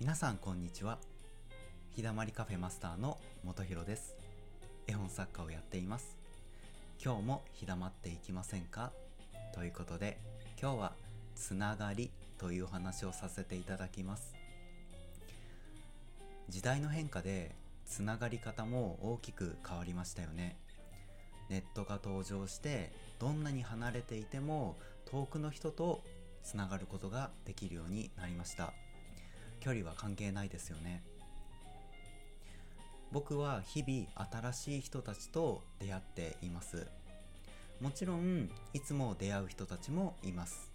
皆さんこんにちは。日だまりカフェマスターの元弘です。絵本作家をやっています。今日も日だまっていきませんか？ということで今日はつながりというお話をさせていただきます。時代の変化でつながり方も大きく変わりましたよね。ネットが登場してどんなに離れていても遠くの人とつながることができるようになりました。距離は関係ないですよね。僕は日々新しい人たちと出会っています。もちろんいつも出会う人たちもいます。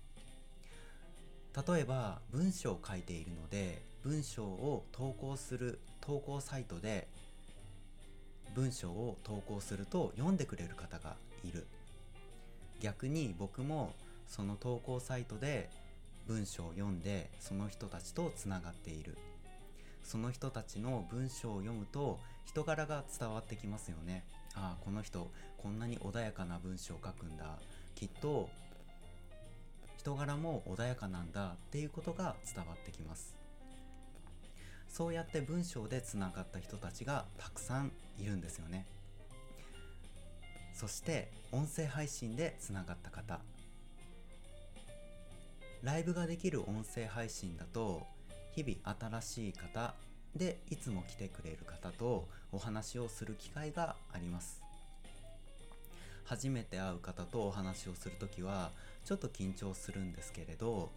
例えば文章を書いているので文章を投稿する投稿サイトで文章を投稿すると読んでくれる方がいる。逆に僕もその投稿サイトで文章を読んでその人たちとつながっている。その人たちの文章を読むと人柄が伝わってきますよね。ああこの人こんなに穏やかな文章を書くんだ。きっと人柄も穏やかなんだっていうことが伝わってきます。そうやって文章でつながった人たちがたくさんいるんですよね。そして音声配信でつながった方。ライブができる音声配信だと日々新しい方でいつも来てくれる方とお話をする機会があります。初めて会う方とお話をする時はちょっと緊張するんですけれど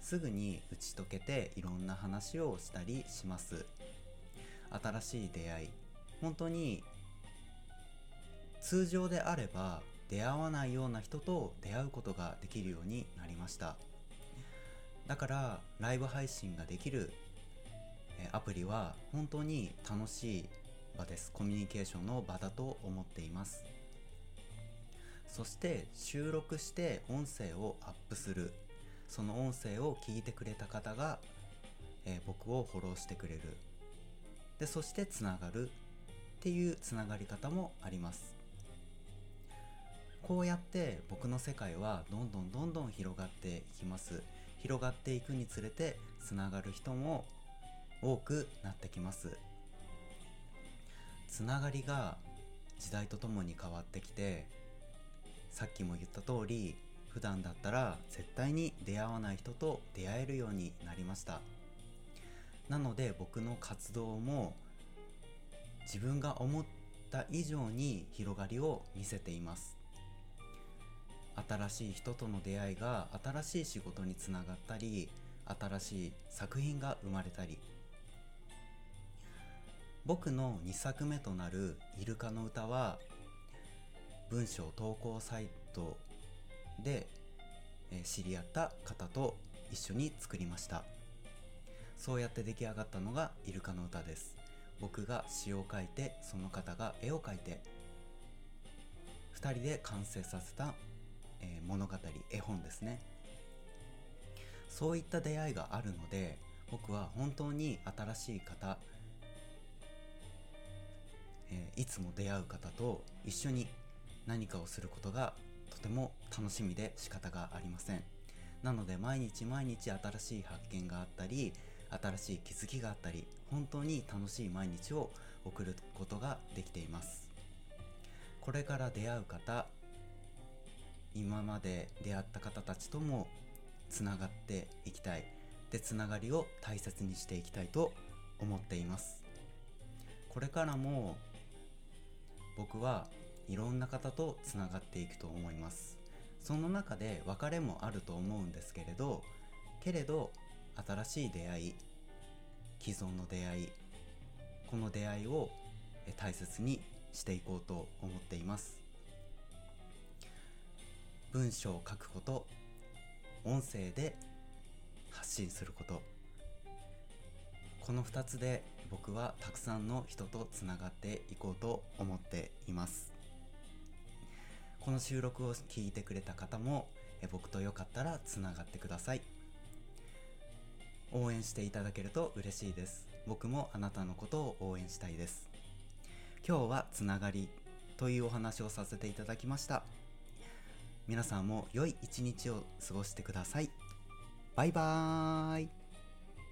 すぐに打ち解けていろんな話をしたりします。新しい出会い。本当に通常であれば出会わないような人と出会うことができるようになりました。だからライブ配信ができるアプリは本当に楽しい場です。コミュニケーションの場だと思っています。そして収録して音声をアップする。その音声を聞いてくれた方が、えー、僕をフォローしてくれる。でそしてつながる。っていうつながり方もあります。こうやって僕の世界はどんどんどんどん広がっていきます。広がっていくにつれてつながる人も多くなってきます。つながりが時代とともに変わってきてさっきも言った通り普段だったら絶対に出会わない人と出会えるようになりました。なので僕の活動も自分が思った以上に広がりを見せています。新しい人との出会いが新しい仕事につながったり新しい作品が生まれたり。僕の2作目となる「イルカの歌」は文章投稿サイトで知り合った方と一緒に作りました。そうやって出来上がったのがイルカの歌です。僕が詩を書いてその方が絵を描いて2人で完成させたえー、物語絵本ですね。そういった出会いがあるので僕は本当に新しい方、えー、いつも出会う方と一緒に何かをすることがとても楽しみで仕方がありません。なので毎日毎日新しい発見があったり新しい気づきがあったり本当に楽しい毎日を送ることができています。これから出会う方今まで出会った方たちともつながっていきたい。でつながりを大切にしていきたいと思っています。これからも僕はいろんな方とつながっていくと思います。その中で別れもあると思うんですけれどけれど新しい出会い既存の出会いこの出会いを大切にしていこうと思っています。文章を書くこと音声で発信すること。この2つで僕はたくさんの人とつながっていこうと思っています。この収録を聞いてくれた方も僕とよかったらつながってください。応援していただけると嬉しいです。僕もあなたのことを応援したいです。今日はつながりというお話をさせていただきました。皆さんも良い一日を過ごしてください。バイバーイ